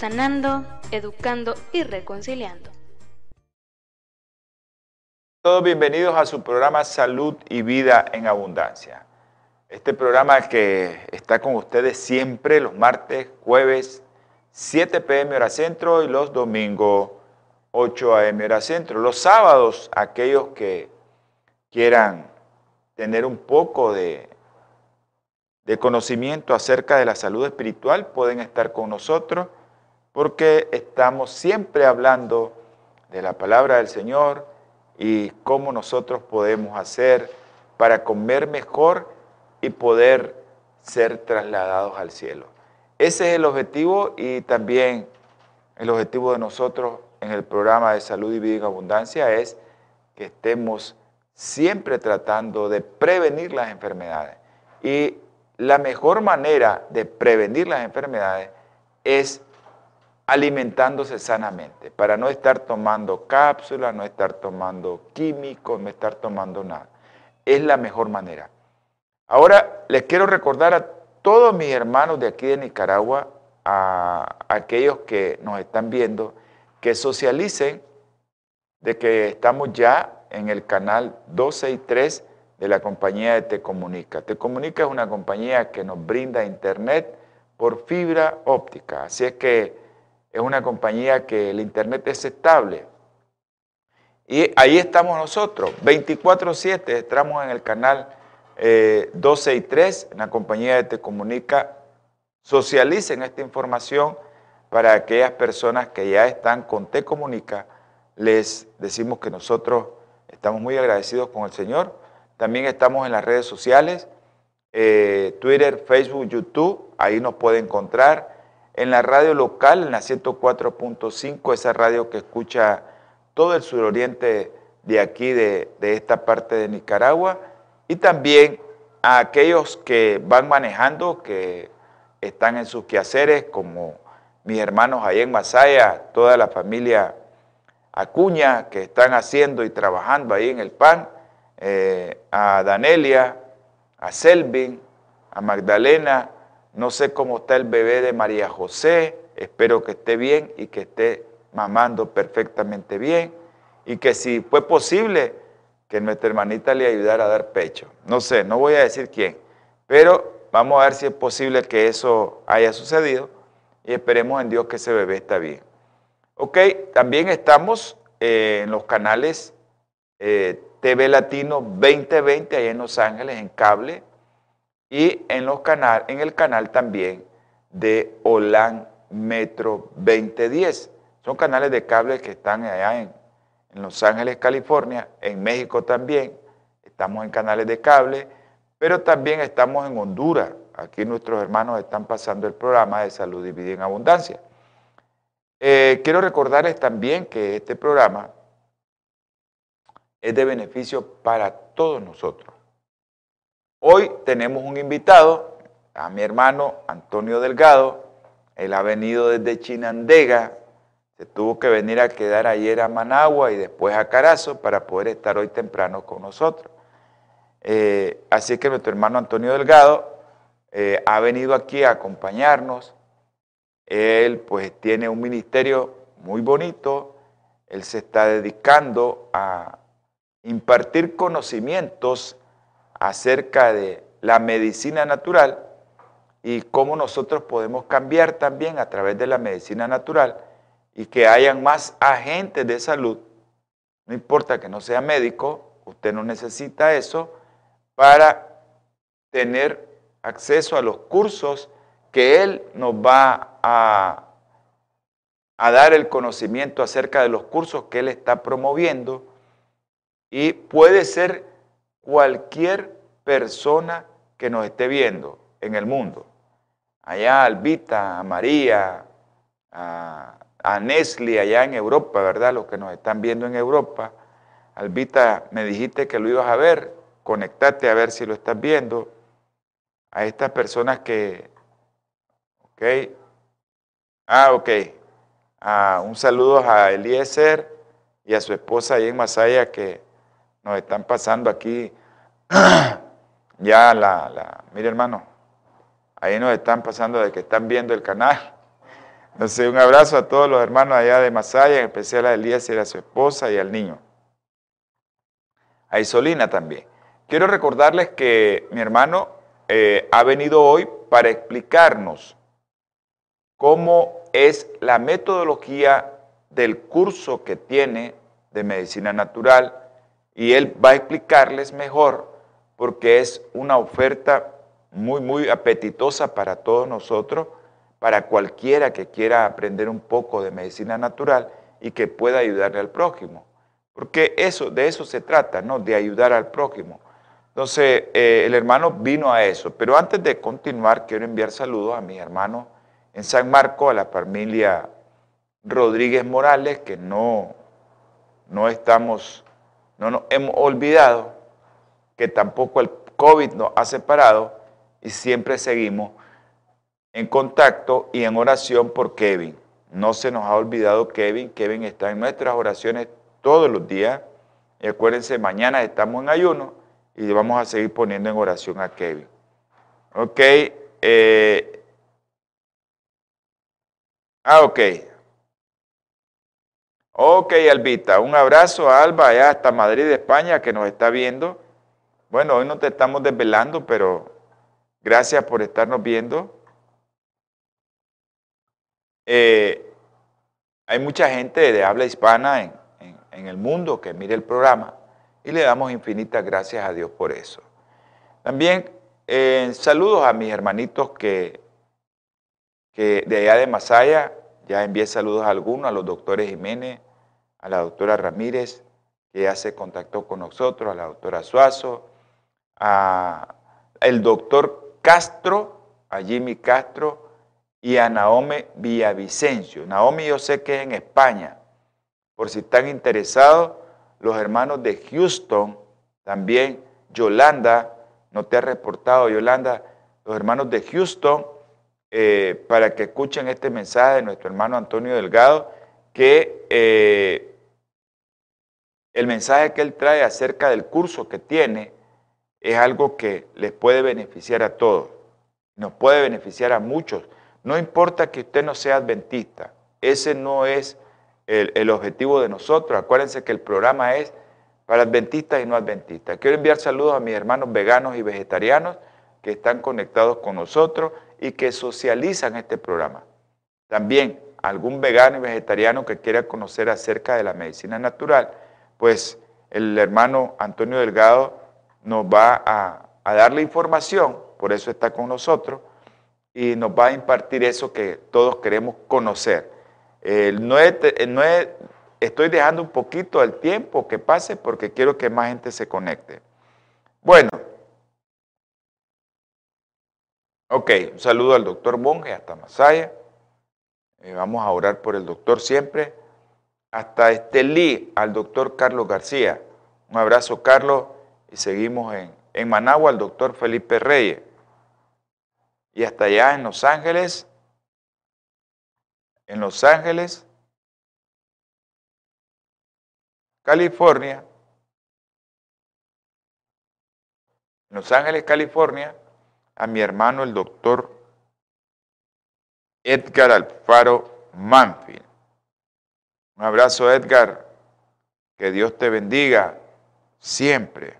sanando, educando y reconciliando. Todos bienvenidos a su programa Salud y Vida en Abundancia. Este programa que está con ustedes siempre los martes, jueves, 7 pm hora centro y los domingos, 8 am hora centro. Los sábados, aquellos que quieran tener un poco de, conocimiento acerca de la salud espiritual pueden estar con nosotros porque estamos siempre hablando de la palabra del Señor y cómo nosotros podemos hacer para comer mejor y poder ser trasladados al cielo. Ese es el objetivo y también el objetivo de nosotros en el programa de salud y vida en abundancia es que estemos siempre tratando de prevenir las enfermedades. Y la mejor manera de prevenir las enfermedades es alimentándose sanamente, para no estar tomando cápsulas, no estar tomando químicos, no estar tomando nada. Es la mejor manera. Ahora les quiero recordar a todos mis hermanos de aquí de Nicaragua, a aquellos que nos están viendo, que socialicen de que estamos ya en el canal 12 y 3 de la compañía de Te Comunica. Te Comunica es una compañía que nos brinda internet por fibra óptica. Así es que es una compañía que el Internet es estable. Y ahí estamos nosotros, 24/7, estamos en el canal 12 eh, y 3, en la compañía de Te Comunica. Socialicen esta información para aquellas personas que ya están con Te Comunica. Les decimos que nosotros estamos muy agradecidos con el Señor. También estamos en las redes sociales, eh, Twitter, Facebook, YouTube, ahí nos puede encontrar en la radio local, en la 104.5, esa radio que escucha todo el suroriente de aquí, de, esta parte de Nicaragua, y también a aquellos que van manejando, que están en sus quehaceres, como mis hermanos ahí en Masaya, toda la familia Acuña, que están haciendo y trabajando ahí en el PAN, eh, a Danelia, a Selvin, a Magdalena, no sé cómo está el bebé de María José, espero que esté bien y que esté mamando perfectamente bien y que si fue posible que nuestra hermanita le ayudara a dar pecho. No sé, no voy a decir quién, pero vamos a ver si es posible que eso haya sucedido y esperemos en Dios que ese bebé está bien. Ok, también estamos eh, en los canales eh, TV Latino 2020 ahí en Los Ángeles en cable y en, los canal, en el canal también de OLAN Metro 2010. Son canales de cable que están allá en, Los Ángeles, California, en México también. Estamos en canales de cable, pero también estamos en Honduras. Aquí nuestros hermanos están pasando el programa de Salud y Vida en Abundancia. Eh, quiero recordarles también que este programa es de beneficio para todos nosotros. Hoy tenemos un invitado, a mi hermano Antonio Delgado. Él ha venido desde Chinandega, se tuvo que venir a quedar ayer a Managua y después a Carazo para poder estar hoy temprano con nosotros. Eh, así que nuestro hermano Antonio Delgado eh, ha venido aquí a acompañarnos. Él pues tiene un ministerio muy bonito. Él se está dedicando a impartir conocimientos acerca de la medicina natural y cómo nosotros podemos cambiar también a través de la medicina natural y que hayan más agentes de salud. No importa que no sea médico, usted no necesita eso para tener acceso a los cursos que él nos va a, a dar el conocimiento acerca de los cursos que él está promoviendo y puede ser cualquier persona que nos esté viendo en el mundo. Allá Albita, a María, a, a Nestle allá en Europa, ¿verdad? Los que nos están viendo en Europa. Albita, me dijiste que lo ibas a ver, conectate a ver si lo estás viendo. A estas personas que, ok, ah, ok, ah, un saludo a Eliezer y a su esposa ahí en Masaya que nos están pasando aquí ya la, la, mire hermano, ahí nos están pasando de que están viendo el canal. Entonces, un abrazo a todos los hermanos allá de Masaya, en especial a Elías y a su esposa y al niño. A Isolina también. Quiero recordarles que mi hermano eh, ha venido hoy para explicarnos cómo es la metodología del curso que tiene de medicina natural y él va a explicarles mejor porque es una oferta muy, muy apetitosa para todos nosotros para cualquiera que quiera aprender un poco de medicina natural y que pueda ayudarle al prójimo. Porque eso, de eso se trata, ¿no? De ayudar al prójimo. Entonces, eh, el hermano vino a eso. Pero antes de continuar, quiero enviar saludos a mis hermanos en San Marco, a la familia Rodríguez Morales, que no, no estamos, no nos hemos olvidado, que tampoco el COVID nos ha separado y siempre seguimos en contacto y en oración por Kevin. No se nos ha olvidado Kevin. Kevin está en nuestras oraciones todos los días. Y acuérdense, mañana estamos en ayuno y vamos a seguir poniendo en oración a Kevin. Ok. Eh, ah, ok. Ok, Albita. Un abrazo a Alba allá hasta Madrid, España, que nos está viendo. Bueno, hoy no te estamos desvelando, pero gracias por estarnos viendo. Eh, hay mucha gente de habla hispana en, el mundo que mire el programa y le damos infinitas gracias a Dios por eso. También eh, saludos a mis hermanitos que, que de allá de Masaya, ya envié saludos a algunos, a los doctores Jiménez, a la doctora Ramírez, que ya se contactó con nosotros, a la doctora Suazo, a el doctor Castro, a Jimmy Castro, y a Naomi Villavicencio. Naomi yo sé que es en España. Por si están interesados, los hermanos de Houston, también Yolanda, no te ha reportado Yolanda, los hermanos de Houston, eh, para que escuchen este mensaje de nuestro hermano Antonio Delgado, que eh, el mensaje que él trae acerca del curso que tiene es algo que les puede beneficiar a todos, nos puede beneficiar a muchos no importa que usted no sea adventista, ese no es el, objetivo de nosotros. Acuérdense que el programa es para adventistas y no adventistas. Quiero enviar saludos a mis hermanos veganos y vegetarianos que están conectados con nosotros y que socializan este programa. También algún vegano y vegetariano que quiera conocer acerca de la medicina natural, pues el hermano Antonio Delgado nos va a, dar la información, por eso está con nosotros, y nos va a impartir eso que todos queremos conocer. no, no estoy dejando un poquito el tiempo que pase porque quiero que más gente se conecte. Bueno, ok, un saludo al doctor Monge hasta Masaya. Eh, vamos a orar por el doctor siempre. Hasta Estelí, al doctor Carlos García. Un abrazo, Carlos, y seguimos en, en Managua al doctor Felipe Reyes y hasta allá en Los Ángeles, en Los Ángeles, California, en Los Ángeles, California, a mi hermano el doctor Edgar Alfaro Manfield. Un abrazo Edgar, que Dios te bendiga siempre.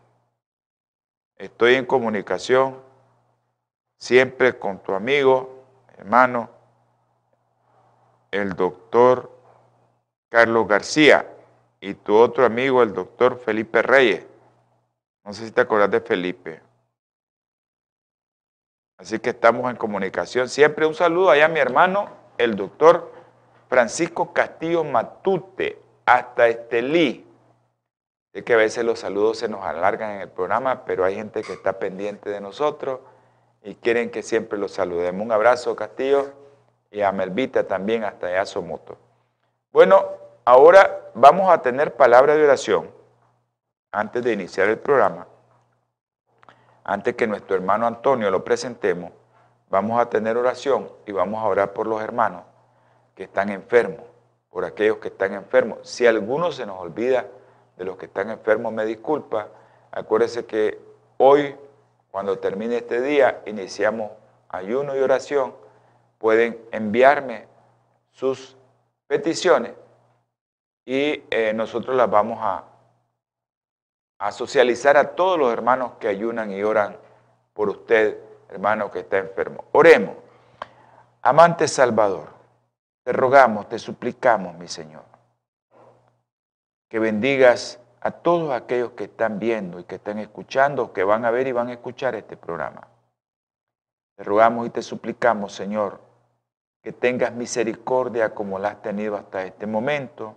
Estoy en comunicación siempre con tu amigo, hermano, el doctor Carlos García y tu otro amigo, el doctor Felipe Reyes. No sé si te acuerdas de Felipe. Así que estamos en comunicación. Siempre un saludo allá a mi hermano, el doctor Francisco Castillo Matute, hasta Estelí. Sé que a veces los saludos se nos alargan en el programa, pero hay gente que está pendiente de nosotros y quieren que siempre los saludemos. Un abrazo, Castillo, y a Melvita también hasta allá. Bueno, ahora vamos a tener palabra de oración antes de iniciar el programa. Antes que nuestro hermano Antonio lo presentemos, vamos a tener oración y vamos a orar por los hermanos que están enfermos, por aquellos que están enfermos. Si alguno se nos olvida de los que están enfermos, me disculpa. Acuérdese que hoy, cuando termine este día, iniciamos ayuno y oración. Pueden enviarme sus peticiones y eh, nosotros las vamos a, a socializar a todos los hermanos que ayunan y oran por usted, hermano que está enfermo. Oremos. Amante Salvador. Te rogamos, te suplicamos, mi Señor, que bendigas a todos aquellos que están viendo y que están escuchando, que van a ver y van a escuchar este programa. Te rogamos y te suplicamos, Señor, que tengas misericordia como la has tenido hasta este momento,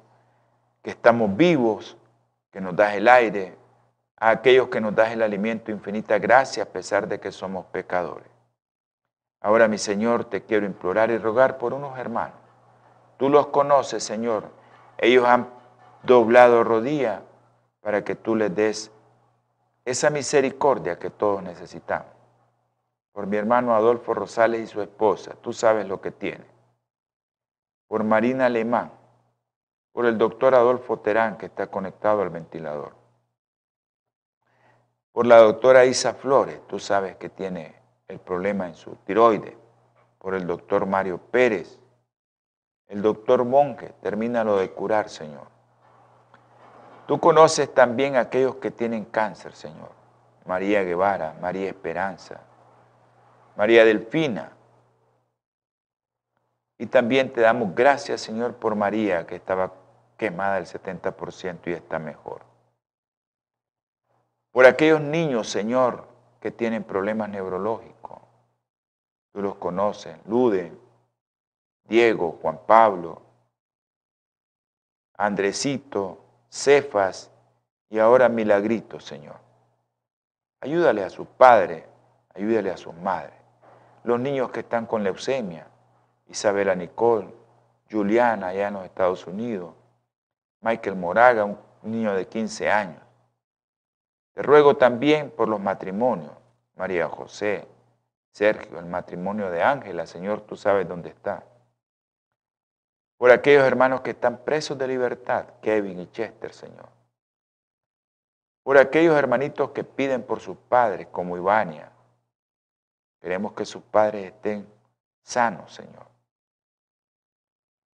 que estamos vivos, que nos das el aire, a aquellos que nos das el alimento, infinita gracia a pesar de que somos pecadores. Ahora, mi Señor, te quiero implorar y rogar por unos hermanos Tú los conoces, Señor. Ellos han doblado rodilla para que tú les des esa misericordia que todos necesitamos. Por mi hermano Adolfo Rosales y su esposa, tú sabes lo que tiene. Por Marina Alemán, por el doctor Adolfo Terán que está conectado al ventilador. Por la doctora Isa Flores, tú sabes que tiene el problema en su tiroides. Por el doctor Mario Pérez, el doctor Monge, termínalo de curar, Señor. Tú conoces también a aquellos que tienen cáncer, Señor. María Guevara, María Esperanza, María Delfina. Y también te damos gracias, Señor, por María, que estaba quemada el 70% y está mejor. Por aquellos niños, Señor, que tienen problemas neurológicos. Tú los conoces, Lude, Diego, Juan Pablo, Andresito, Cefas y ahora Milagrito, Señor. Ayúdale a sus padres, ayúdale a sus madres. Los niños que están con leucemia, Isabela Nicole, Juliana allá en los Estados Unidos, Michael Moraga, un niño de 15 años. Te ruego también por los matrimonios, María José, Sergio, el matrimonio de Ángela, Señor, tú sabes dónde está por aquellos hermanos que están presos de libertad, Kevin y Chester, Señor. Por aquellos hermanitos que piden por sus padres, como Ivania. Queremos que sus padres estén sanos, Señor.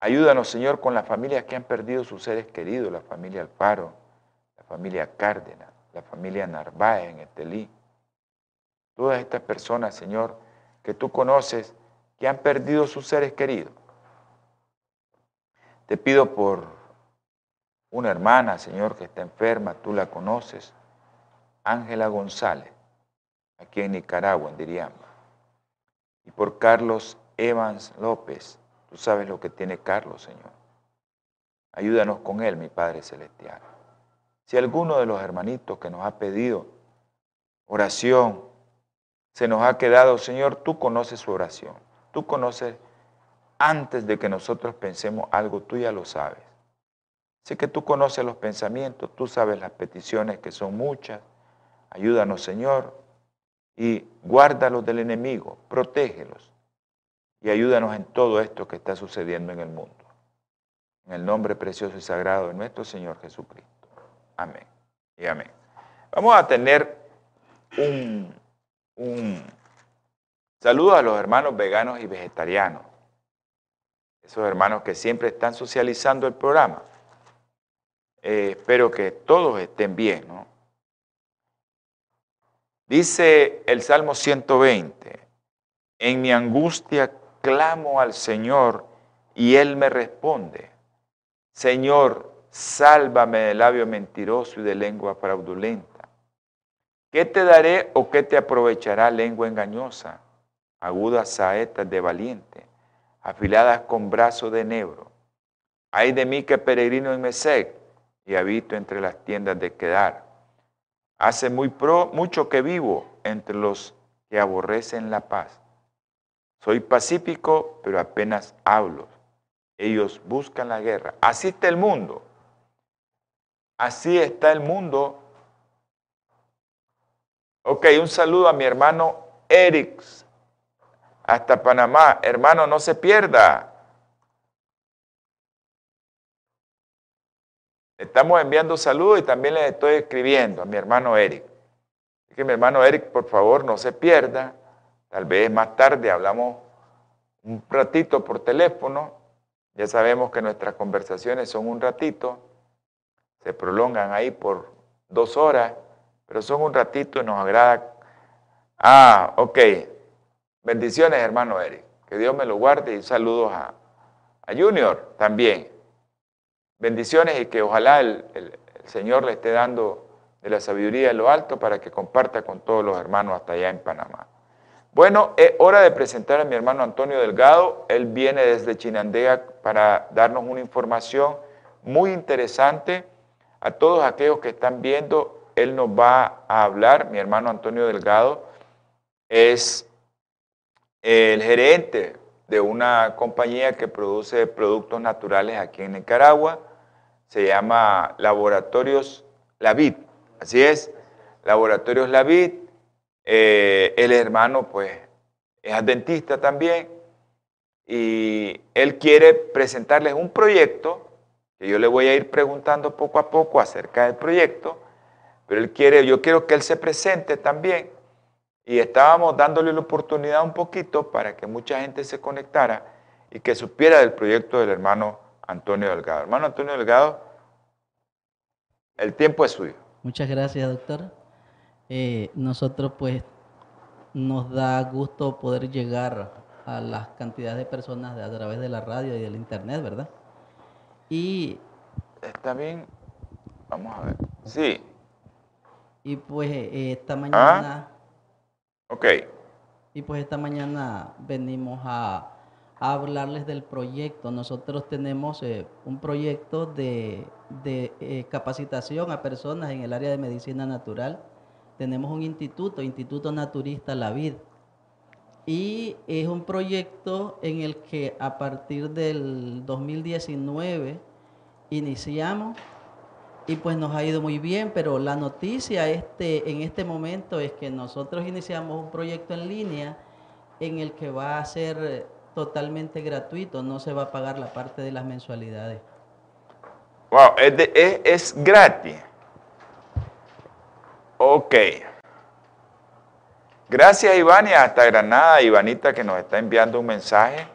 Ayúdanos, Señor, con las familias que han perdido sus seres queridos, la familia Alfaro, la familia Cárdenas, la familia Narváez en Estelí. Todas estas personas, Señor, que tú conoces, que han perdido sus seres queridos. Te pido por una hermana, Señor, que está enferma, tú la conoces, Ángela González, aquí en Nicaragua, en Diriamba. Y por Carlos Evans López, tú sabes lo que tiene Carlos, Señor. Ayúdanos con él, mi Padre Celestial. Si alguno de los hermanitos que nos ha pedido oración se nos ha quedado, Señor, tú conoces su oración. Tú conoces antes de que nosotros pensemos algo, tú ya lo sabes. Sé que tú conoces los pensamientos, tú sabes las peticiones que son muchas. Ayúdanos, Señor, y guárdalos del enemigo, protégelos y ayúdanos en todo esto que está sucediendo en el mundo. En el nombre precioso y sagrado de nuestro Señor Jesucristo. Amén y amén. Vamos a tener un, un saludo a los hermanos veganos y vegetarianos esos hermanos que siempre están socializando el programa. Eh, espero que todos estén bien. ¿no? Dice el Salmo 120, en mi angustia clamo al Señor y Él me responde, Señor, sálvame del labio mentiroso y de lengua fraudulenta. ¿Qué te daré o qué te aprovechará lengua engañosa, agudas saetas de valiente? afiladas con brazo de nebro. Hay de mí que peregrino en Mesec y habito entre las tiendas de Quedar. Hace muy pro, mucho que vivo entre los que aborrecen la paz. Soy pacífico, pero apenas hablo. Ellos buscan la guerra. Así está el mundo. Así está el mundo. Ok, un saludo a mi hermano Eric hasta Panamá. Hermano, no se pierda. Estamos enviando saludos y también les estoy escribiendo a mi hermano Eric. que mi hermano Eric, por favor, no se pierda. Tal vez más tarde hablamos un ratito por teléfono. Ya sabemos que nuestras conversaciones son un ratito. Se prolongan ahí por dos horas, pero son un ratito y nos agrada. Ah, ok. Bendiciones, hermano Eric. Que Dios me lo guarde y saludos a, a Junior también. Bendiciones y que ojalá el, Señor le esté dando de la sabiduría de lo alto para que comparta con todos los hermanos hasta allá en Panamá. Bueno, es hora de presentar a mi hermano Antonio Delgado. Él viene desde Chinandega para darnos una información muy interesante. A todos aquellos que están viendo, él nos va a hablar. Mi hermano Antonio Delgado es el gerente de una compañía que produce productos naturales aquí en Nicaragua. Se llama Laboratorios Lavid. Así es, Laboratorios Lavid. Eh, el hermano, pues, es dentista también. Y él quiere presentarles un proyecto que yo le voy a ir preguntando poco a poco acerca del proyecto. Pero él quiere, yo quiero que él se presente también y estábamos dándole la oportunidad un poquito para que mucha gente se conectara y que supiera del proyecto del hermano Antonio Delgado. Hermano Antonio Delgado, el tiempo es suyo. Muchas gracias, doctor. Eh, nosotros pues nos da gusto poder llegar a las cantidades de personas a través de la radio y del internet, ¿verdad? Y... Está bien. Vamos a ver. Sí. Y pues eh, esta mañana... Ah. Ok. Y pues esta mañana venimos a, hablarles del proyecto. Nosotros tenemos eh, un proyecto de, eh, capacitación a personas en el área de medicina natural. Tenemos un instituto, Instituto Naturista La Vid. Y es un proyecto en el que a partir del 2019 iniciamos y pues nos ha ido muy bien, pero la noticia este, en este momento es que nosotros iniciamos un proyecto en línea en el que va a ser totalmente gratuito, no se va a pagar la parte de las mensualidades. Wow, es, es, gratis. Ok. Gracias Iván hasta Granada, Ivanita que nos está enviando un mensaje.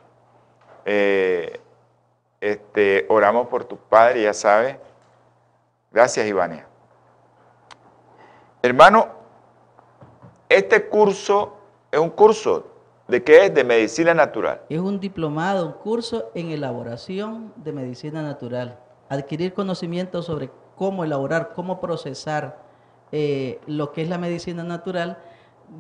Eh, este, oramos por tu padre, ya sabes. Gracias, Ivania. Hermano, este curso es un curso de qué es? De medicina natural. Es un diplomado, un curso en elaboración de medicina natural. Adquirir conocimiento sobre cómo elaborar, cómo procesar eh, lo que es la medicina natural,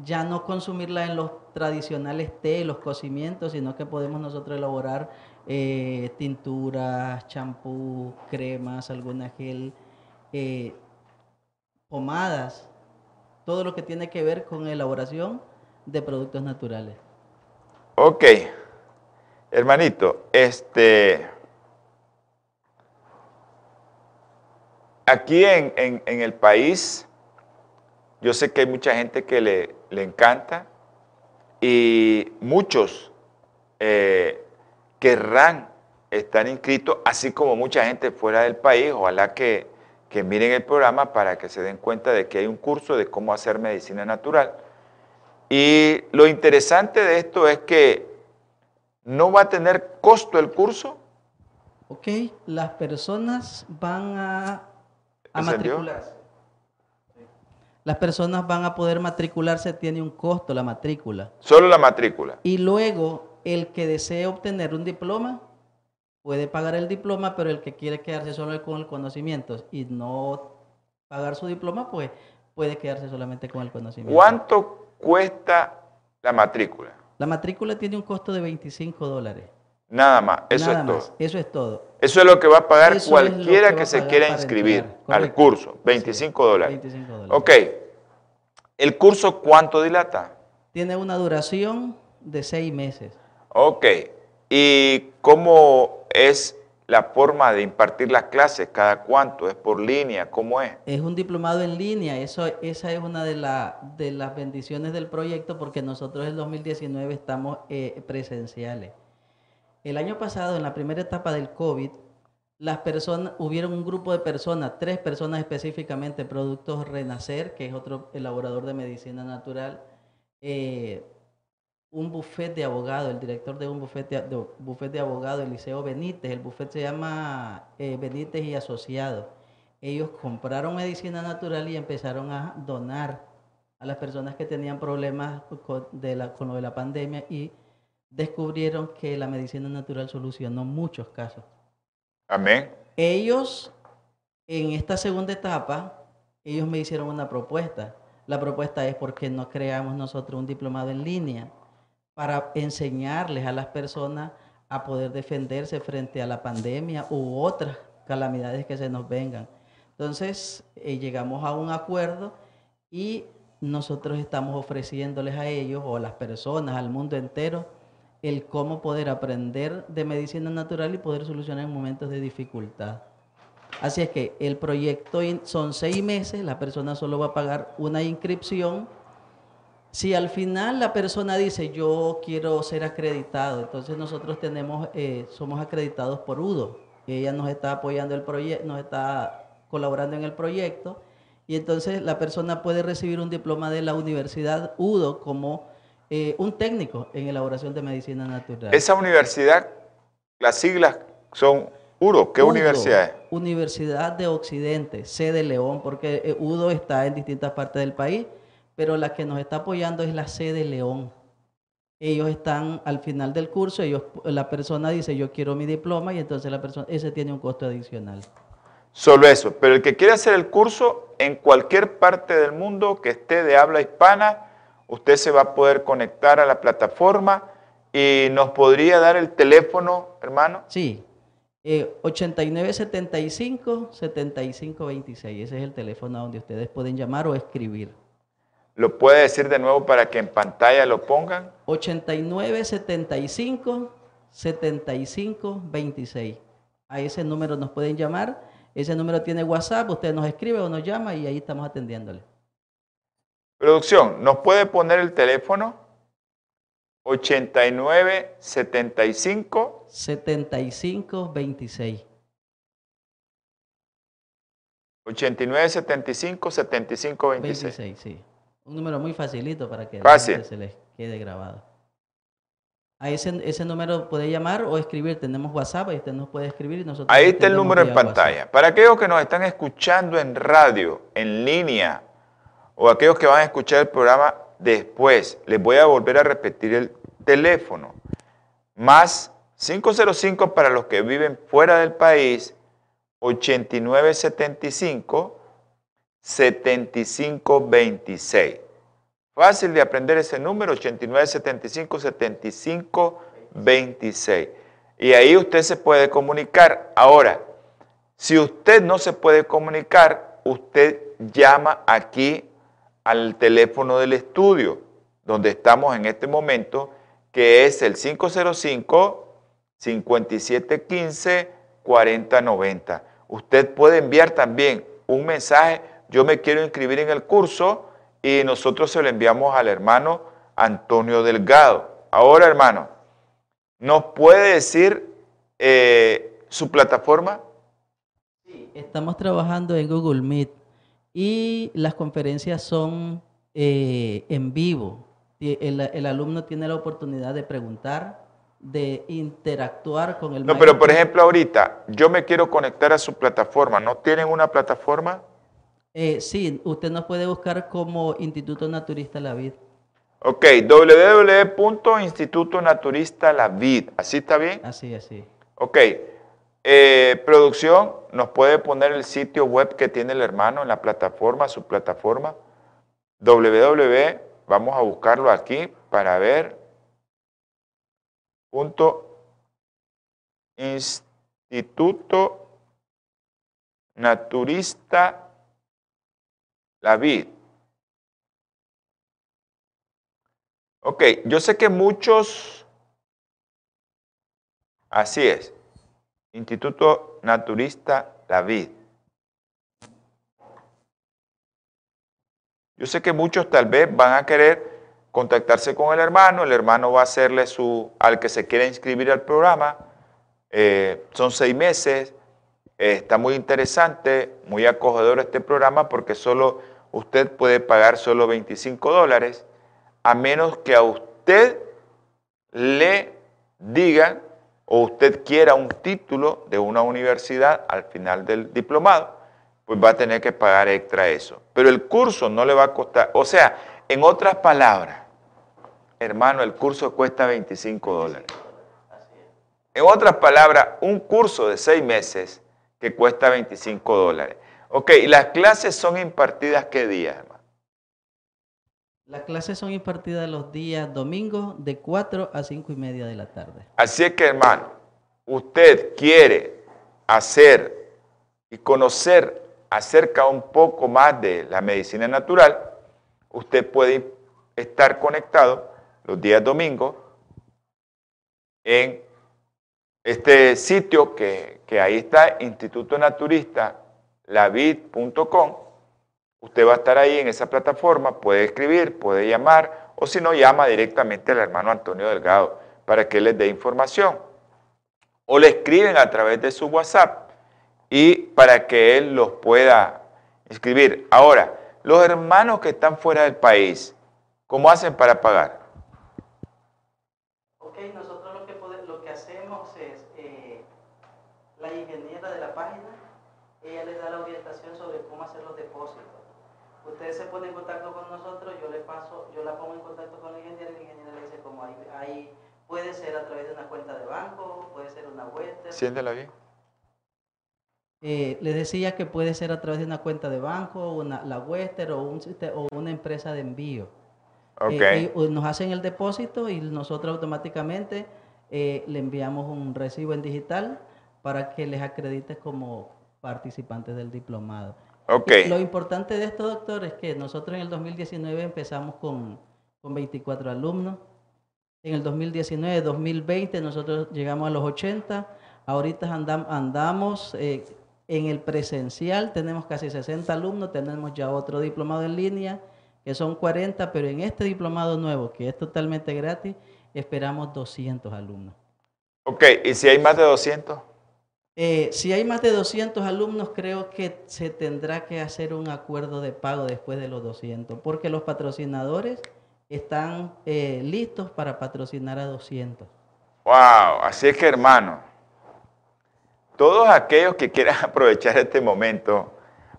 ya no consumirla en los tradicionales té, los cocimientos, sino que podemos nosotros elaborar eh, tinturas, champú, cremas, alguna gel, eh, pomadas, todo lo que tiene que ver con elaboración de productos naturales. Ok, hermanito, este, aquí en, el país, yo sé que hay mucha gente que le, encanta y muchos eh, querrán estar inscritos, así como mucha gente fuera del país, ojalá que que miren el programa para que se den cuenta de que hay un curso de cómo hacer medicina natural. Y lo interesante de esto es que no va a tener costo el curso. Ok, las personas van a, a matricularse. Las personas van a poder matricularse, tiene un costo la matrícula. Solo la matrícula. Y luego, el que desee obtener un diploma, puede pagar el diploma, pero el que quiere quedarse solo con el conocimiento y no pagar su diploma, pues puede quedarse solamente con el conocimiento. ¿Cuánto cuesta la matrícula? La matrícula tiene un costo de 25 dólares. Nada más, eso es todo. Eso es todo. Eso es lo que va a pagar cualquiera que, se quiera inscribir al curso, 25 dólares. 25 dólares. Ok, ¿el curso cuánto dilata? Tiene una duración de seis meses. Ok. ¿Y cómo es la forma de impartir las clases? ¿Cada cuánto? ¿Es por línea? ¿Cómo es? Es un diplomado en línea, eso, esa es una de, la, de las bendiciones del proyecto porque nosotros en 2019 estamos eh, presenciales. El año pasado, en la primera etapa del COVID, las hubieron un grupo de personas, tres personas específicamente, Productos Renacer, que es otro elaborador de medicina natural, eh, un buffet de abogados, el director de un buffet de, buffet de Eliseo Benítez, el buffet se llama eh, Benítez y Asociados. Ellos compraron medicina natural y empezaron a donar a las personas que tenían problemas con, de la, con lo de la pandemia y descubrieron que la medicina natural solucionó muchos casos. Amén. Ellos, en esta segunda etapa, ellos me hicieron una propuesta. La propuesta es porque no creamos nosotros un diplomado en línea para enseñarles a las personas a poder defenderse frente a la pandemia u otras calamidades que se nos vengan. Entonces, eh, llegamos a un acuerdo y nosotros estamos ofreciéndoles a ellos o a las personas, al mundo entero, el cómo poder aprender de medicina natural y poder solucionar en momentos de dificultad. Así es que el proyecto son seis meses, la persona solo va a pagar una inscripción si al final la persona dice yo quiero ser acreditado, entonces nosotros tenemos, eh, somos acreditados por UDO. Ella nos está apoyando el proyecto, nos está colaborando en el proyecto y entonces la persona puede recibir un diploma de la Universidad UDO como eh, un técnico en elaboración de medicina natural. Esa universidad, las siglas son UDO. ¿Qué universidad es? Universidad de Occidente, sede León, porque eh, UDO está en distintas partes del país pero la que nos está apoyando es la sede León. Ellos están al final del curso, ellos, la persona dice yo quiero mi diploma y entonces la persona, ese tiene un costo adicional. Solo eso, pero el que quiere hacer el curso en cualquier parte del mundo que esté de habla hispana, usted se va a poder conectar a la plataforma y nos podría dar el teléfono, hermano. Sí, eh, 8975-7526, ese es el teléfono donde ustedes pueden llamar o escribir. ¿Lo puede decir de nuevo para que en pantalla lo pongan? 8975 7526. A ese número nos pueden llamar. Ese número tiene WhatsApp, usted nos escribe o nos llama y ahí estamos atendiéndole. Producción, ¿nos puede poner el teléfono? 8975 7526. 8975 7526. 26, sí. Un número muy facilito para que se les quede grabado. A ese, ese número puede llamar o escribir. Tenemos WhatsApp y usted nos puede escribir y nosotros. Ahí está el número en pantalla. Para aquellos que nos están escuchando en radio, en línea, o aquellos que van a escuchar el programa después, les voy a volver a repetir el teléfono. Más 505 para los que viven fuera del país, 8975 7526. Fácil de aprender ese número, 8975-7526. Y ahí usted se puede comunicar. Ahora, si usted no se puede comunicar, usted llama aquí al teléfono del estudio, donde estamos en este momento, que es el 505-5715-4090. Usted puede enviar también un mensaje yo me quiero inscribir en el curso y nosotros se lo enviamos al hermano Antonio Delgado. Ahora, hermano, ¿nos puede decir eh, su plataforma? Sí, estamos trabajando en Google Meet y las conferencias son eh, en vivo. El, el, alumno tiene la oportunidad de preguntar, de interactuar con el No, pero por ejemplo ahorita, yo me quiero conectar a su plataforma. ¿No tienen una plataforma? Eh, sí, usted nos puede buscar como Instituto Naturista La Vid. Ok, www.instituto naturista La Vid. ¿Así está bien? Así, así. Ok. Eh, producción, ¿nos puede poner el sitio web que tiene el hermano en la plataforma, su plataforma? www, vamos a buscarlo aquí para ver. Punto Instituto Naturista la vid. Ok, yo sé que muchos Así es. Instituto Naturista David. Yo sé que muchos tal vez van a querer contactarse con el hermano, el hermano va a hacerle su, al que se quiera inscribir al programa, eh, son seis meses, eh, está muy interesante, muy acogedor este programa porque solo usted puede pagar solo 25 dólares, a menos que a usted le digan o usted quiera un título de una universidad al final del diplomado, pues va a tener que pagar extra eso. Pero el curso no le va a costar, o sea, en otras palabras, hermano, el curso cuesta 25 dólares. En otras palabras, un curso de seis meses que cuesta 25 dólares. Ok, ¿y las clases son impartidas qué hermano? Las clases son impartidas los días domingos de 4 a 5 y media de la tarde. Así es que, hermano, usted quiere hacer y conocer acerca un poco más de la medicina natural, usted puede estar conectado los días domingos en este sitio que, ahí está, Instituto Naturista, lavid.com. Usted va a estar ahí en esa plataforma, puede escribir, puede llamar, o si no, llama directamente al hermano Antonio Delgado para que les dé información. O le escriben a través de su WhatsApp y para que él los pueda escribir. Ahora, los hermanos que están fuera del país, ¿cómo hacen para pagar? Ok, nosotros lo que, lo que hacemos es, eh, la ingeniera de la página, ella les da la orientación sobre cómo hacer los depósitos. Ustedes se ponen en contacto con nosotros, yo le paso, yo la pongo en contacto con la ingeniera y la ingeniera le dice cómo ahí, puede ser a través de una cuenta de banco, puede ser una web. Siéntela bien. Eh, les decía que puede ser a través de una cuenta de banco, una, la Western o, un, o una empresa de envío. Okay. Eh, nos hacen el depósito y nosotros automáticamente eh, le enviamos un recibo en digital para que les acredite como participantes del diplomado. Okay. Lo importante de esto, doctor, es que nosotros en el 2019 empezamos con, con 24 alumnos. En el 2019, 2020 nosotros llegamos a los 80. Ahorita andam, andamos eh, en el presencial, tenemos casi 60 alumnos, tenemos ya otro diplomado en línea que son 40, pero en este diplomado nuevo, que es totalmente gratis, esperamos 200 alumnos. Ok, ¿y si hay más de 200? Eh, si hay más de 200 alumnos, creo que se tendrá que hacer un acuerdo de pago después de los 200, porque los patrocinadores están eh, listos para patrocinar a 200. Wow, así es que hermano, todos aquellos que quieran aprovechar este momento,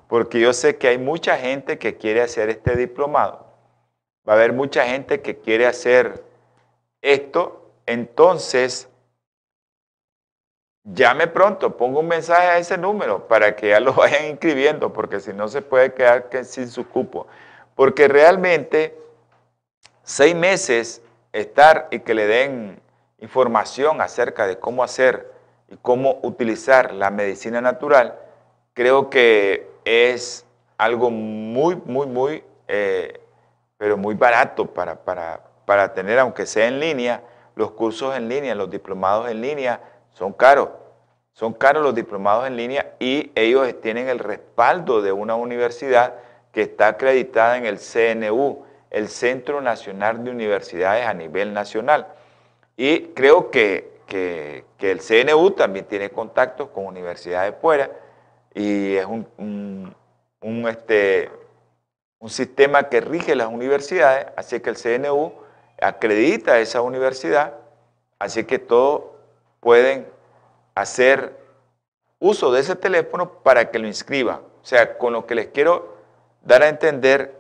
porque yo sé que hay mucha gente que quiere hacer este diplomado. Va a haber mucha gente que quiere hacer esto. Entonces, llame pronto, ponga un mensaje a ese número para que ya lo vayan inscribiendo, porque si no se puede quedar sin su cupo. Porque realmente, seis meses estar y que le den información acerca de cómo hacer y cómo utilizar la medicina natural, creo que es algo muy, muy, muy, eh, pero muy barato para, para, para tener, aunque sea en línea, los cursos en línea, los diplomados en línea son caros. Son caros los diplomados en línea y ellos tienen el respaldo de una universidad que está acreditada en el CNU, el Centro Nacional de Universidades a nivel nacional. Y creo que, que, que el CNU también tiene contactos con universidades fuera y es un, un, este, un sistema que rige las universidades, así que el CNU acredita a esa universidad, así que todos pueden hacer uso de ese teléfono para que lo inscriban. O sea, con lo que les quiero dar a entender,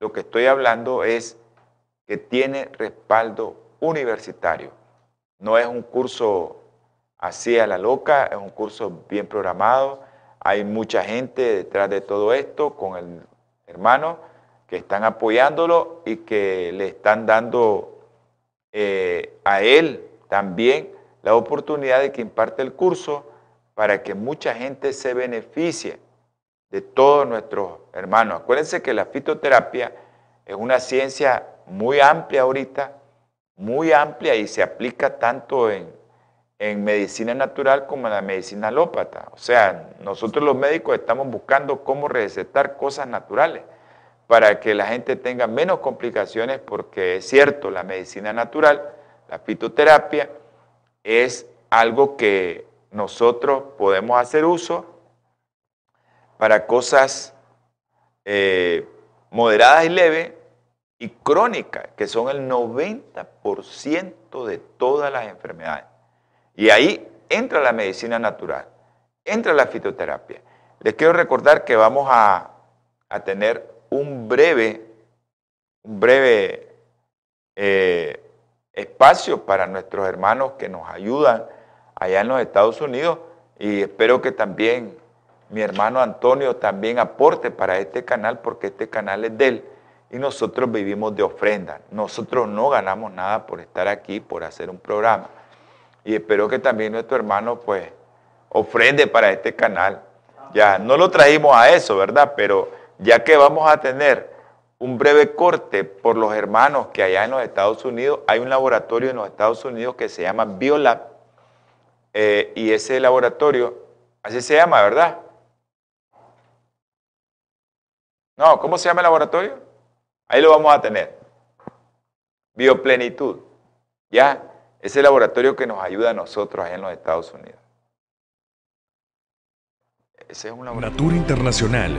lo que estoy hablando es que tiene respaldo universitario. No es un curso así a la loca, es un curso bien programado, hay mucha gente detrás de todo esto con el hermano que están apoyándolo y que le están dando eh, a él también la oportunidad de que imparte el curso para que mucha gente se beneficie de todos nuestros hermanos. Acuérdense que la fitoterapia es una ciencia muy amplia ahorita, muy amplia y se aplica tanto en, en medicina natural como en la medicina alópata. O sea, nosotros los médicos estamos buscando cómo recetar cosas naturales para que la gente tenga menos complicaciones, porque es cierto, la medicina natural, la fitoterapia, es algo que nosotros podemos hacer uso para cosas eh, moderadas y leves y crónicas, que son el 90% de todas las enfermedades. Y ahí entra la medicina natural, entra la fitoterapia. Les quiero recordar que vamos a, tener un breve, un breve eh, espacio para nuestros hermanos que nos ayudan allá en los Estados Unidos y espero que también mi hermano Antonio también aporte para este canal porque este canal es de él y nosotros vivimos de ofrenda. Nosotros no ganamos nada por estar aquí, por hacer un programa y espero que también nuestro hermano pues ofrende para este canal. Ya, no lo trajimos a eso, ¿verdad? Pero ya que vamos a tener un breve corte por los hermanos que allá en los Estados Unidos, hay un laboratorio en los Estados Unidos que se llama Biolab, eh, y ese laboratorio, así se llama, ¿verdad? No, ¿cómo se llama el laboratorio? Ahí lo vamos a tener. Bioplenitud. ¿Ya? Ese laboratorio que nos ayuda a nosotros allá en los Estados Unidos. Ese es un laboratorio. Natura Internacional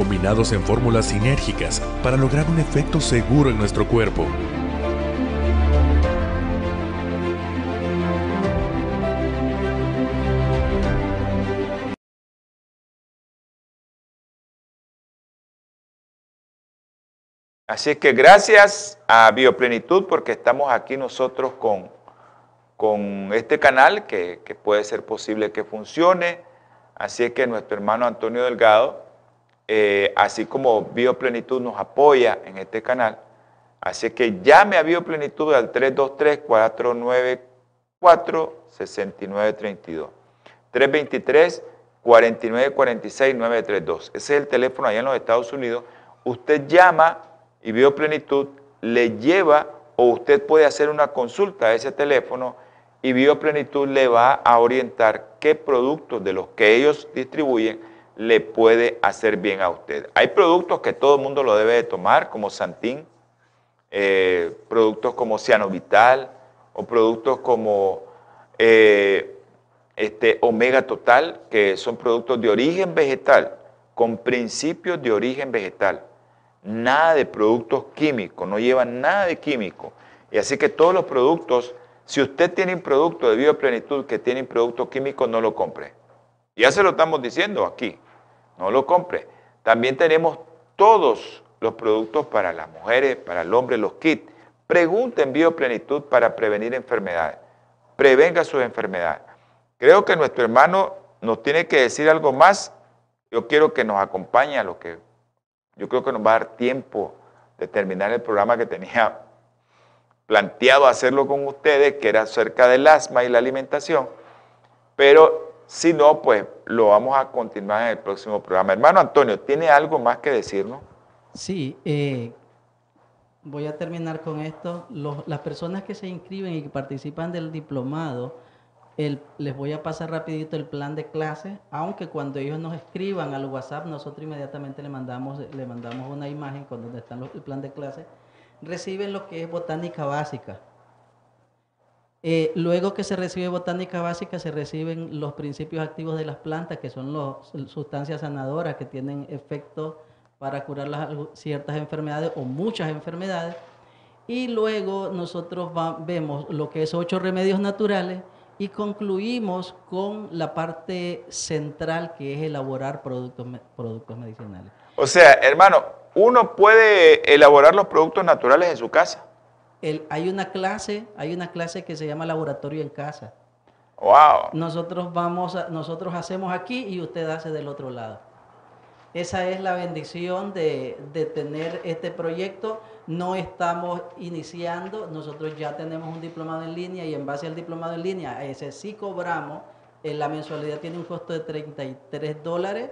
combinados en fórmulas sinérgicas para lograr un efecto seguro en nuestro cuerpo. Así que gracias a Bioplenitud porque estamos aquí nosotros con con este canal que, puede ser posible que funcione. Así es que nuestro hermano Antonio Delgado, eh, así como Bioplenitud nos apoya en este canal, así que llame a Bioplenitud al 323-494-6932. 323-4946-932. Ese es el teléfono allá en los Estados Unidos. Usted llama y Bioplenitud le lleva o usted puede hacer una consulta a ese teléfono y Bioplenitud le va a orientar qué productos de los que ellos distribuyen le puede hacer bien a usted. Hay productos que todo el mundo lo debe de tomar, como Santín, eh, productos como Cianovital o productos como eh, este, Omega Total, que son productos de origen vegetal, con principios de origen vegetal. Nada de productos químicos, no llevan nada de químico. Y así que todos los productos si usted tiene un producto de bioplenitud que tiene un producto químico, no lo compre. Ya se lo estamos diciendo aquí. No lo compre. También tenemos todos los productos para las mujeres, para el hombre, los kits. Pregunten bioplenitud para prevenir enfermedades. Prevenga sus enfermedades. Creo que nuestro hermano nos tiene que decir algo más. Yo quiero que nos acompañe a lo que yo creo que nos va a dar tiempo de terminar el programa que tenía planteado hacerlo con ustedes, que era acerca del asma y la alimentación, pero si no, pues lo vamos a continuar en el próximo programa. Hermano Antonio, ¿tiene algo más que decirnos? Sí, eh, voy a terminar con esto. las personas que se inscriben y que participan del diplomado, les voy a pasar rapidito el plan de clase, aunque cuando ellos nos escriban al WhatsApp, nosotros inmediatamente le mandamos, le mandamos una imagen con donde está el plan de clase reciben lo que es botánica básica. Eh, luego que se recibe botánica básica, se reciben los principios activos de las plantas, que son las sustancias sanadoras que tienen efecto para curar ciertas enfermedades o muchas enfermedades. Y luego nosotros vemos lo que es ocho remedios naturales y concluimos con la parte central que es elaborar productos, productos medicinales. O sea, hermano, uno puede elaborar los productos naturales en su casa. Hay una clase, hay una clase que se llama laboratorio en casa. Wow. Nosotros vamos, a- nosotros hacemos aquí y usted hace del otro lado. Esa es la bendición de, de tener este proyecto. No estamos iniciando, nosotros ya tenemos un diplomado en línea y en base al diplomado en línea, a ese sí cobramos. eh, la mensualidad tiene un costo de 33 dólares,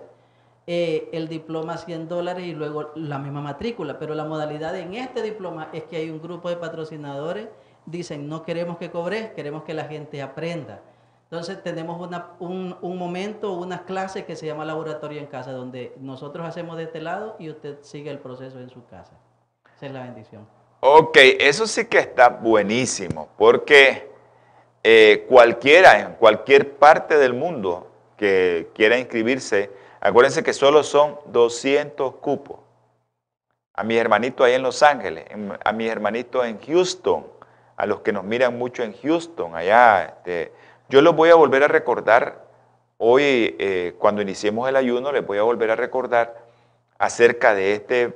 eh, el diploma 100 dólares y luego la misma matrícula. Pero la modalidad en este diploma es que hay un grupo de patrocinadores, dicen no queremos que cobres, queremos que la gente aprenda. Entonces tenemos una- un, un momento, una clase que se llama laboratorio en casa, donde nosotros hacemos de este lado y usted sigue el proceso en su casa. Esa es la bendición. Ok, eso sí que está buenísimo, porque eh, cualquiera, en cualquier parte del mundo que quiera inscribirse, acuérdense que solo son 200 cupos. A mis hermanitos ahí en Los Ángeles, a mis hermanitos en Houston, a los que nos miran mucho en Houston, allá, este, yo los voy a volver a recordar hoy, eh, cuando iniciemos el ayuno, les voy a volver a recordar acerca de este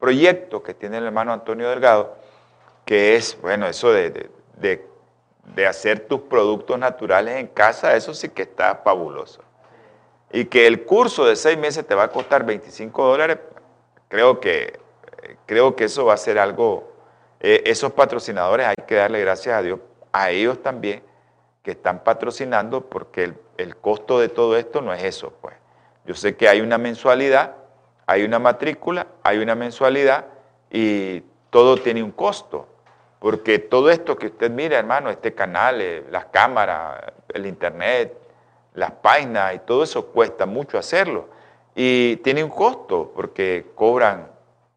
proyecto que tiene el hermano Antonio Delgado, que es, bueno, eso de- de- de hacer tus productos naturales en casa, eso sí que está fabuloso. Y que el curso de seis meses te va a costar 25 dólares, creo que, creo que eso va a ser algo, eh, esos patrocinadores hay que darle gracias a Dios, a ellos también, que están patrocinando, porque el, el costo de todo esto no es eso, pues. Yo sé que hay una mensualidad, hay una matrícula, hay una mensualidad y todo tiene un costo. Porque todo esto que usted mira, hermano, este canal, eh, las cámaras, el internet, las páginas y todo eso cuesta mucho hacerlo. Y tiene un costo porque cobran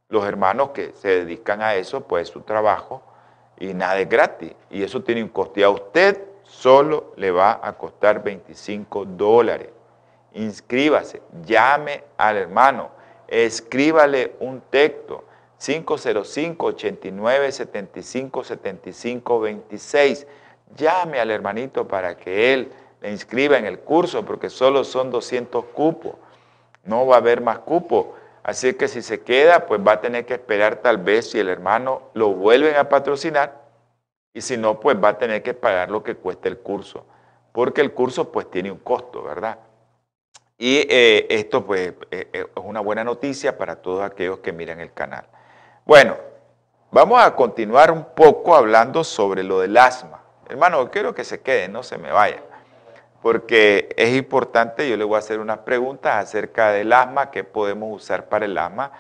los hermanos que se dedican a eso, pues su trabajo, y nada es gratis. Y eso tiene un costo. Y a usted solo le va a costar 25 dólares. Inscríbase, llame al hermano, escríbale un texto. 505-89-75-75-26. Llame al hermanito para que él le inscriba en el curso, porque solo son 200 cupos. No va a haber más cupos. Así que si se queda, pues va a tener que esperar tal vez si el hermano lo vuelven a patrocinar. Y si no, pues va a tener que pagar lo que cuesta el curso. Porque el curso pues tiene un costo, ¿verdad? Y eh, esto pues eh, eh, es una buena noticia para todos aquellos que miran el canal. Bueno, vamos a continuar un poco hablando sobre lo del asma. Hermano, quiero que se quede, no se me vaya, porque es importante, yo le voy a hacer unas preguntas acerca del asma, que podemos usar para el asma,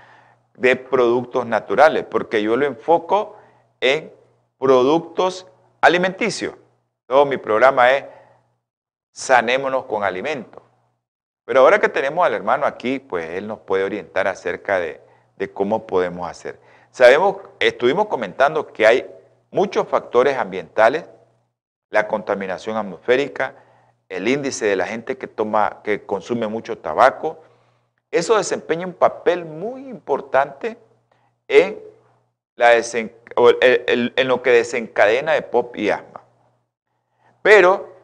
de productos naturales, porque yo lo enfoco en productos alimenticios. Todo mi programa es sanémonos con alimentos. Pero ahora que tenemos al hermano aquí, pues él nos puede orientar acerca de, de cómo podemos hacer. Sabemos, estuvimos comentando que hay muchos factores ambientales, la contaminación atmosférica, el índice de la gente que toma, que consume mucho tabaco. Eso desempeña un papel muy importante en, lo que desencadena de pop y asma. Pero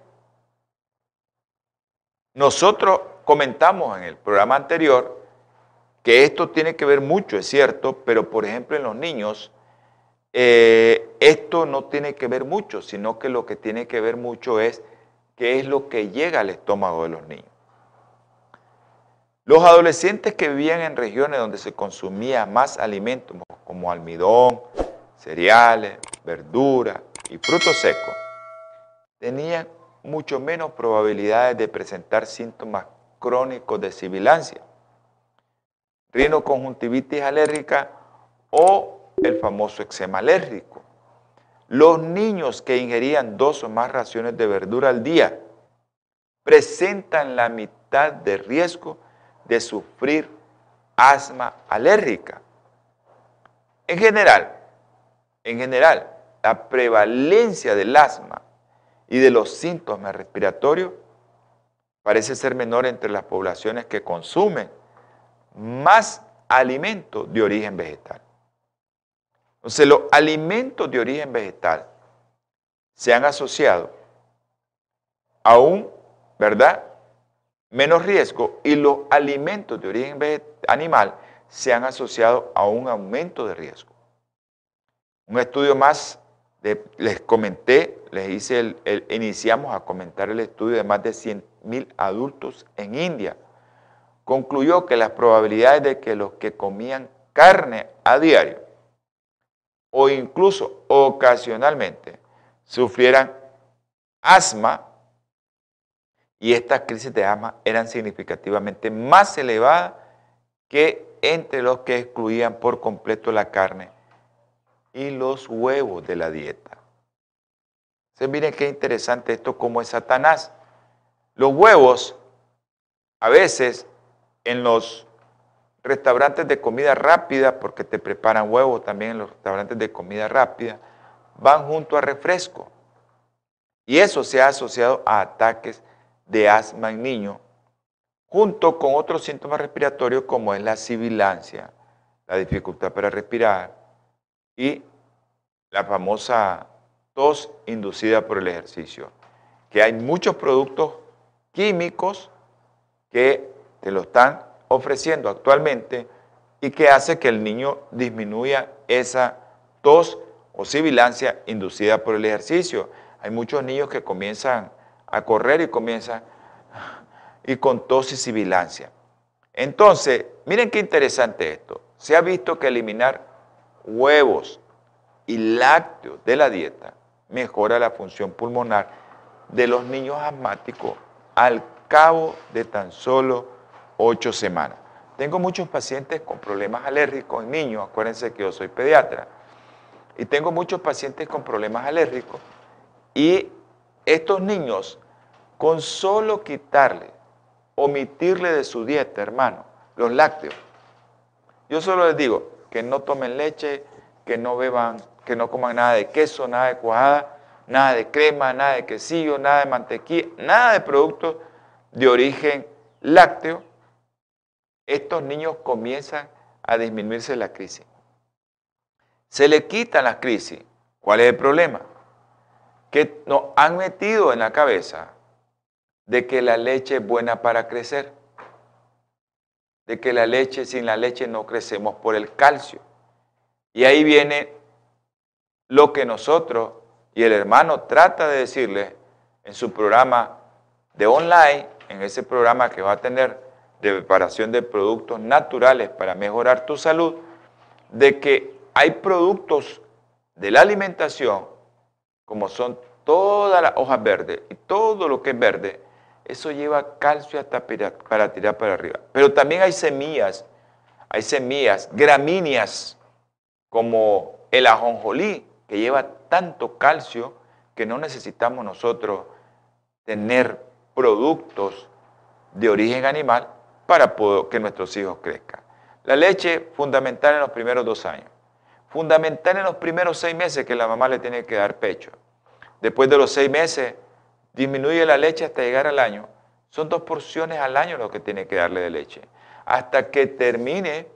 nosotros comentamos en el programa anterior que esto tiene que ver mucho, es cierto, pero por ejemplo en los niños, eh, esto no tiene que ver mucho, sino que lo que tiene que ver mucho es qué es lo que llega al estómago de los niños. Los adolescentes que vivían en regiones donde se consumía más alimentos como almidón, cereales, verduras y frutos secos, tenían mucho menos probabilidades de presentar síntomas crónicos de sibilancia, rinoconjuntivitis alérgica o el famoso eczema alérgico. Los niños que ingerían dos o más raciones de verdura al día presentan la mitad de riesgo de sufrir asma alérgica. En general, en general, la prevalencia del asma y de los síntomas respiratorios parece ser menor entre las poblaciones que consumen más alimentos de origen vegetal. Entonces, los alimentos de origen vegetal se han asociado a un, ¿verdad? Menos riesgo y los alimentos de origen animal se han asociado a un aumento de riesgo. Un estudio más les comenté, les hice el, iniciamos a comentar el estudio de más de 100.000 adultos en India. Concluyó que las probabilidades de que los que comían carne a diario o incluso ocasionalmente sufrieran asma y estas crisis de asma eran significativamente más elevadas que entre los que excluían por completo la carne y los huevos de la dieta. Se miren qué interesante esto como es Satanás. Los huevos, a veces en los restaurantes de comida rápida, porque te preparan huevos también en los restaurantes de comida rápida, van junto a refresco. Y eso se ha asociado a ataques de asma en niños, junto con otros síntomas respiratorios como es la sibilancia, la dificultad para respirar, y la famosa tos inducida por el ejercicio. Que hay muchos productos químicos que te lo están ofreciendo actualmente y que hace que el niño disminuya esa tos o sibilancia inducida por el ejercicio. Hay muchos niños que comienzan a correr y comienzan y con tos y sibilancia. Entonces, miren qué interesante esto. Se ha visto que eliminar huevos y lácteos de la dieta mejora la función pulmonar de los niños asmáticos al cabo de tan solo ocho semanas. Tengo muchos pacientes con problemas alérgicos en niños, acuérdense que yo soy pediatra, y tengo muchos pacientes con problemas alérgicos y estos niños, con solo quitarle, omitirle de su dieta, hermano, los lácteos, yo solo les digo que no tomen leche, que no beban, que no coman nada de queso, nada de cuajada, nada de crema, nada de quesillo, nada de mantequilla, nada de productos de origen lácteo, estos niños comienzan a disminuirse la crisis. Se le quitan las crisis. ¿Cuál es el problema? Que nos han metido en la cabeza de que la leche es buena para crecer, de que la leche, sin la leche no crecemos por el calcio. Y ahí viene lo que nosotros y el hermano trata de decirle en su programa de online, en ese programa que va a tener de preparación de productos naturales para mejorar tu salud, de que hay productos de la alimentación, como son todas las hojas verdes y todo lo que es verde, eso lleva calcio hasta para tirar para arriba. Pero también hay semillas, hay semillas, gramíneas, como el ajonjolí, que lleva tanto calcio que no necesitamos nosotros tener productos de origen animal para que nuestros hijos crezcan. La leche fundamental en los primeros dos años. Fundamental en los primeros seis meses que la mamá le tiene que dar pecho. Después de los seis meses, disminuye la leche hasta llegar al año. Son dos porciones al año lo que tiene que darle de leche. Hasta que termine,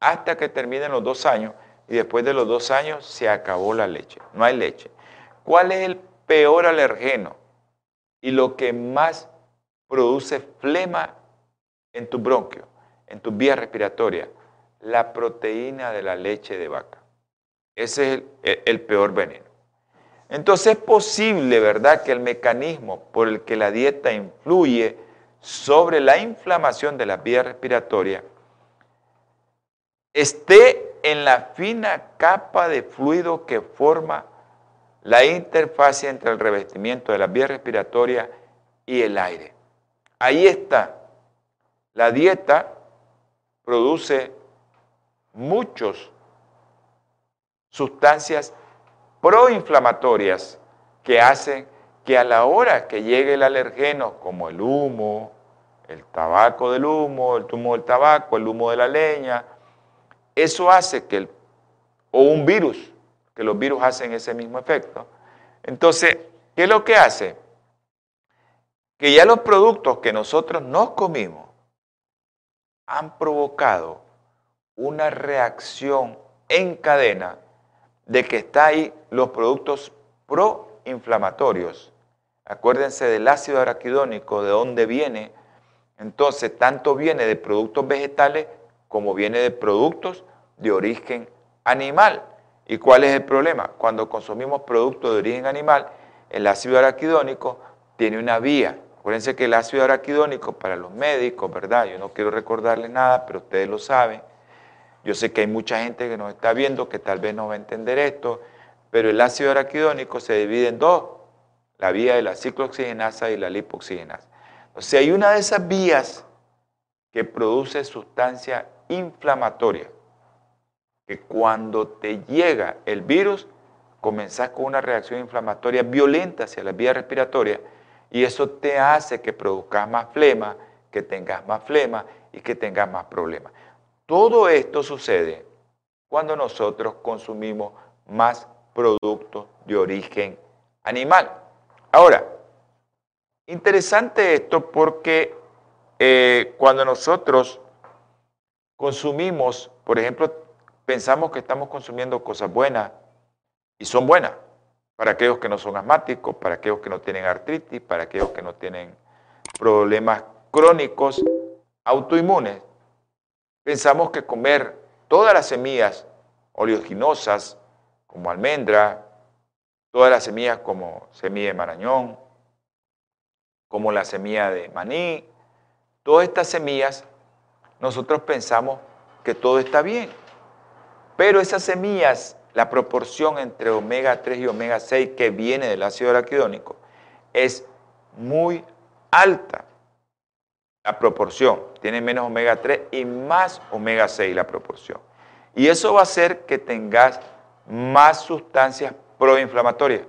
hasta que terminen los dos años, y después de los dos años se acabó la leche, no hay leche. ¿Cuál es el peor alergeno y lo que más produce flema en tu bronquio, en tu vía respiratoria? La proteína de la leche de vaca. Ese es el, peor veneno. Entonces es posible, ¿verdad?, que el mecanismo por el que la dieta influye sobre la inflamación de la vía respiratoria esté en la fina capa de fluido que forma la interfaz entre el revestimiento de la vía respiratoria y el aire. Ahí está. La dieta produce muchas sustancias proinflamatorias que hacen que a la hora que llegue el alergeno, como el humo, el tabaco del humo, el humo del tabaco, el humo de la leña, eso hace que el, o un virus, que los virus hacen ese mismo efecto. Entonces, ¿qué es lo que hace? Que ya los productos que nosotros nos comimos han provocado una reacción en cadena de que está ahí los productos proinflamatorios. Acuérdense del ácido araquidónico, de dónde viene. Entonces, tanto viene de productos vegetales como viene de productos de origen animal. ¿Y cuál es el problema? Cuando consumimos productos de origen animal, el ácido araquidónico tiene una vía. Acuérdense que el ácido araquidónico para los médicos, ¿verdad? Yo no quiero recordarles nada, pero ustedes lo saben. Yo sé que hay mucha gente que nos está viendo que tal vez no va a entender esto, pero el ácido araquidónico se divide en dos, la vía de la ciclooxigenasa y la lipoxigenasa. Si hay una de esas vías que produce sustancia inflamatoria, que cuando te llega el virus, comenzás con una reacción inflamatoria violenta hacia la vía respiratoria y eso te hace que produzcas más flema, que tengas más flema y que tengas más problemas. Todo esto sucede cuando nosotros consumimos más productos de origen animal. Ahora, interesante esto porque eh, cuando nosotros consumimos, por ejemplo, pensamos que estamos consumiendo cosas buenas y son buenas para aquellos que no son asmáticos, para aquellos que no tienen artritis, para aquellos que no tienen problemas crónicos autoinmunes. Pensamos que comer todas las semillas oleaginosas, como almendra, todas las semillas como semilla de marañón, como la semilla de maní, todas estas semillas, nosotros pensamos que todo está bien. Pero esas semillas, la proporción entre omega 3 y omega 6 que viene del ácido araquidónico es muy alta. La proporción tiene menos omega 3 y más omega 6 la proporción. Y eso va a hacer que tengas más sustancias proinflamatorias.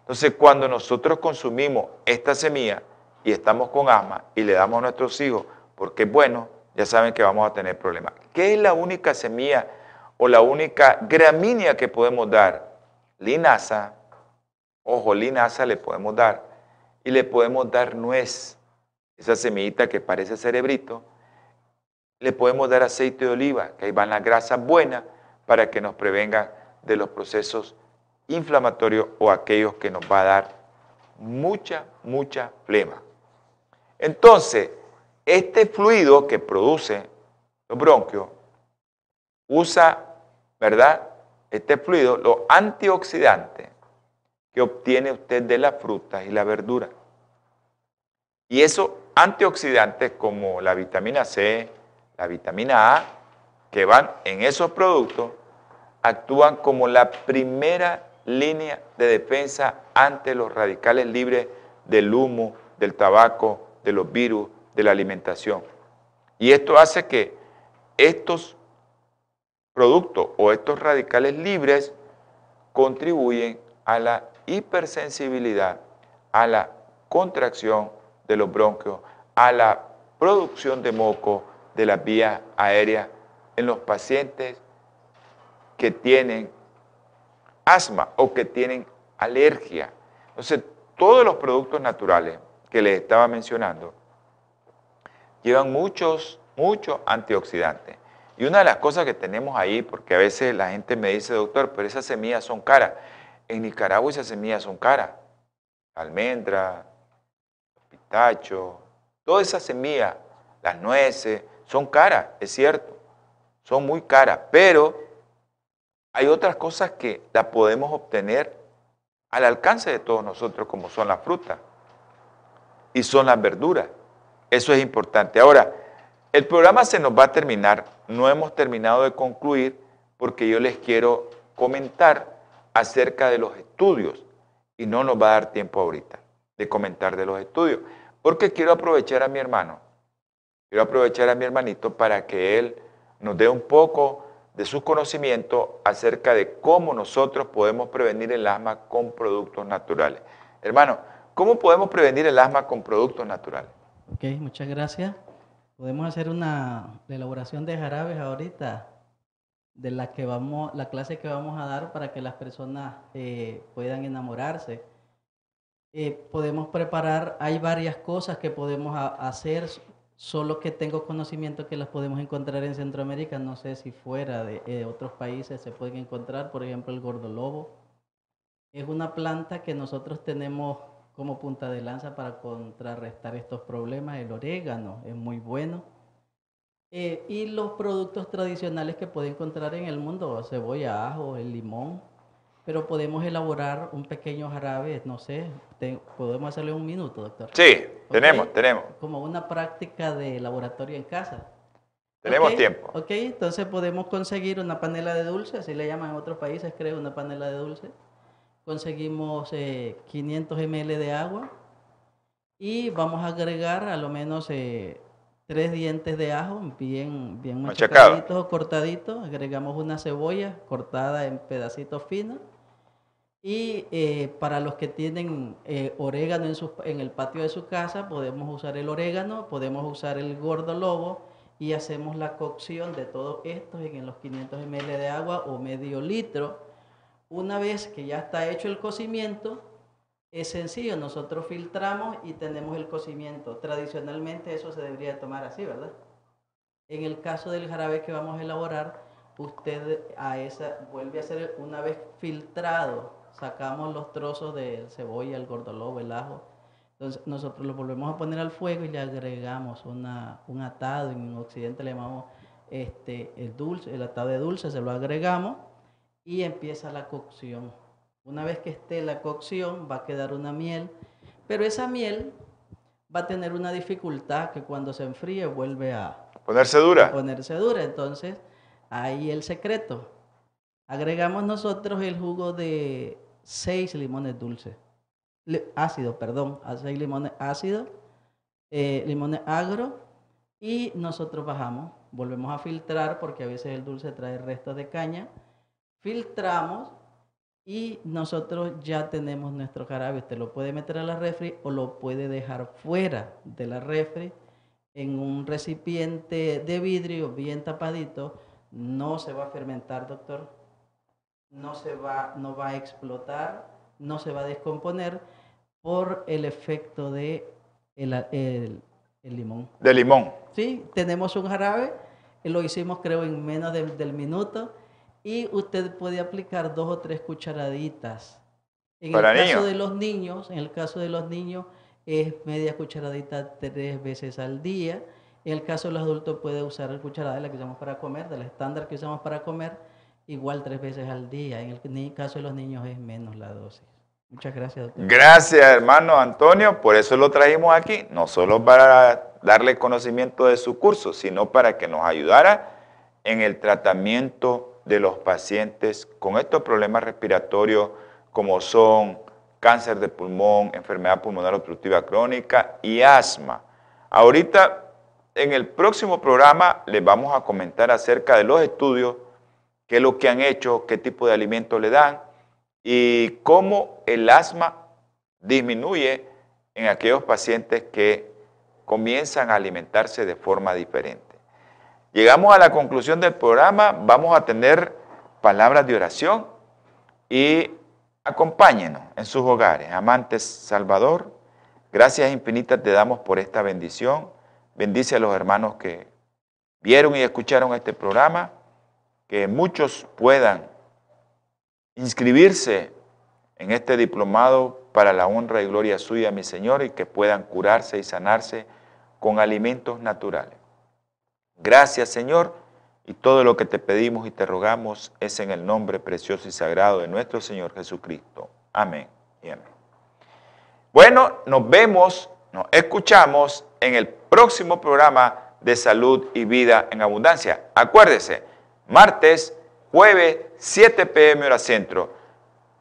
Entonces, cuando nosotros consumimos esta semilla y estamos con asma y le damos a nuestros hijos porque es bueno, ya saben que vamos a tener problemas. ¿Qué es la única semilla o la única gramínea que podemos dar? Linaza, ojo, linaza le podemos dar y le podemos dar nuez, esa semillita que parece cerebrito. Le podemos dar aceite de oliva, que ahí van las grasas buenas para que nos prevengan de los procesos inflamatorios o aquellos que nos va a dar mucha, mucha flema. Entonces, este fluido que produce los bronquios usa, ¿verdad? Este fluido, los antioxidantes que obtiene usted de las frutas y la verdura. Y esos antioxidantes como la vitamina C, la vitamina A, que van en esos productos, actúan como la primera línea de defensa ante los radicales libres del humo, del tabaco, de los virus, de la alimentación. Y esto hace que estos productos o estos radicales libres contribuyen a la hipersensibilidad, a la contracción de los bronquios, a la producción de moco de las vías aéreas en los pacientes que tienen asma o que tienen alergia. Entonces, todos los productos naturales que les estaba mencionando llevan muchos, muchos antioxidantes. Y una de las cosas que tenemos ahí, porque a veces la gente me dice, doctor, pero esas semillas son caras. En Nicaragua esas semillas son caras. Almendra, pitacho, todas esas semillas, las nueces, son caras, es cierto. Son muy caras, pero hay otras cosas que las podemos obtener al alcance de todos nosotros, como son las frutas y son las verduras. Eso es importante. Ahora, el programa se nos va a terminar. No hemos terminado de concluir porque yo les quiero comentar acerca de los estudios y no nos va a dar tiempo ahorita de comentar de los estudios, porque quiero aprovechar a mi hermano, quiero aprovechar a mi hermanito para que él nos dé un poco de su conocimiento acerca de cómo nosotros podemos prevenir el asma con productos naturales. Hermano, ¿cómo podemos prevenir el asma con productos naturales? Ok, muchas gracias. Podemos hacer una elaboración de jarabes ahorita de la que vamos, la clase que vamos a dar para que las personas eh, puedan enamorarse. Eh, podemos preparar, hay varias cosas que podemos hacer solo que tengo conocimiento que las podemos encontrar en Centroamérica, no sé si fuera de eh, otros países se pueden encontrar, por ejemplo el gordolobo. Es una planta que nosotros tenemos como punta de lanza para contrarrestar estos problemas. El orégano es muy bueno. Eh, y los productos tradicionales que puede encontrar en el mundo, cebolla, ajo, el limón, pero podemos elaborar un pequeño jarabe, no sé, podemos hacerle un minuto, doctor. Sí, tenemos, tenemos. Como una práctica de laboratorio en casa. Tenemos tiempo. Ok, entonces podemos conseguir una panela de dulce, así le llaman en otros países, creo, una panela de dulce. Conseguimos 500 eh, ml de agua y vamos a agregar a lo menos eh, tres dientes de ajo bien, bien machacaditos o cortaditos. Agregamos una cebolla cortada en pedacitos finos. Y eh, para los que tienen orégano en, en el patio de su casa, podemos usar el orégano, podemos usar el gordo lobo y hacemos la cocción de todo esto en los 500 ml de agua o medio litro. Una vez que ya está hecho el cocimiento, es sencillo, nosotros filtramos y tenemos el cocimiento. Tradicionalmente eso se debería tomar así, ¿verdad? En el caso del jarabe que vamos a elaborar, usted a esa vuelve a hacer una vez filtrado, sacamos los trozos de cebolla, el gordolobo, el ajo, entonces nosotros lo volvemos a poner al fuego y le agregamos una, un atado, en Occidente le llamamos este, el dulce, el atado de dulce, se lo agregamos y empieza la cocción. Una vez que esté la cocción va a quedar una miel, pero esa miel va a tener una dificultad que cuando se enfríe vuelve a ponerse dura. ponerse dura. Entonces, ahí el secreto. Agregamos nosotros el jugo de seis limones dulces ácido, perdón, seis limones ácidos, eh, limones agro y nosotros bajamos, volvemos a filtrar porque a veces el dulce trae restos de caña, filtramos y nosotros ya tenemos nuestro jarabe. Usted lo puede meter a la refri o lo puede dejar fuera de la refri en un recipiente de vidrio bien tapadito. No se va a fermentar, doctor. No se va, no va a explotar, no se va a descomponer por el efecto de el, limón. De limón. Sí, tenemos un jarabe, lo hicimos creo en menos del minuto y usted puede aplicar dos o tres cucharaditas. En el caso de los niños, en el caso de los niños es media cucharadita tres veces al día. En el caso de los adultos puede usar la cucharada de la que usamos para comer, del estándar que usamos para comer, igual tres veces al día. En el caso de los niños es menos la dosis. Muchas gracias. Doctor. Gracias, hermano Antonio. Por eso lo trajimos aquí, no solo para darle conocimiento de su curso, sino para que nos ayudara en el tratamiento de los pacientes con estos problemas respiratorios como son cáncer de pulmón, enfermedad pulmonar obstructiva crónica y asma. Ahorita, en el próximo programa, les vamos a comentar acerca de los estudios, qué es lo que han hecho, qué tipo de alimentos le dan y cómo el asma disminuye en aquellos pacientes que comienzan a alimentarse de forma diferente. Llegamos a la conclusión del programa, vamos a tener palabras de oración y acompáñenos en sus hogares. Amantes Salvador, gracias infinitas te damos por esta bendición. Bendice a los hermanos que vieron y escucharon este programa, que muchos puedan inscribirse en este diplomado para la honra y gloria suya, mi Señor, y que puedan curarse y sanarse con alimentos naturales. Gracias, Señor, y todo lo que te pedimos y te rogamos es en el nombre precioso y sagrado de nuestro Señor Jesucristo. Amén y amén. Bueno, nos vemos, nos escuchamos en el próximo programa de salud y vida en abundancia. Acuérdese, martes jueves 7 pm hora centro,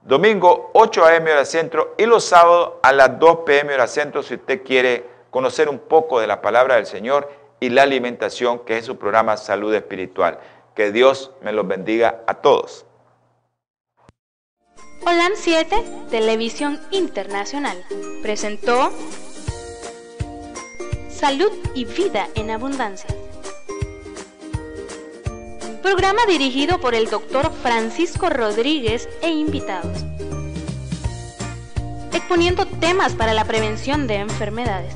domingo 8 am hora centro y los sábados a las 2 pm hora centro si usted quiere conocer un poco de la palabra del Señor y la alimentación que es su programa Salud Espiritual. Que Dios me los bendiga a todos. Holan 7, Televisión Internacional, presentó Salud y Vida en Abundancia programa dirigido por el doctor Francisco Rodríguez e invitados, exponiendo temas para la prevención de enfermedades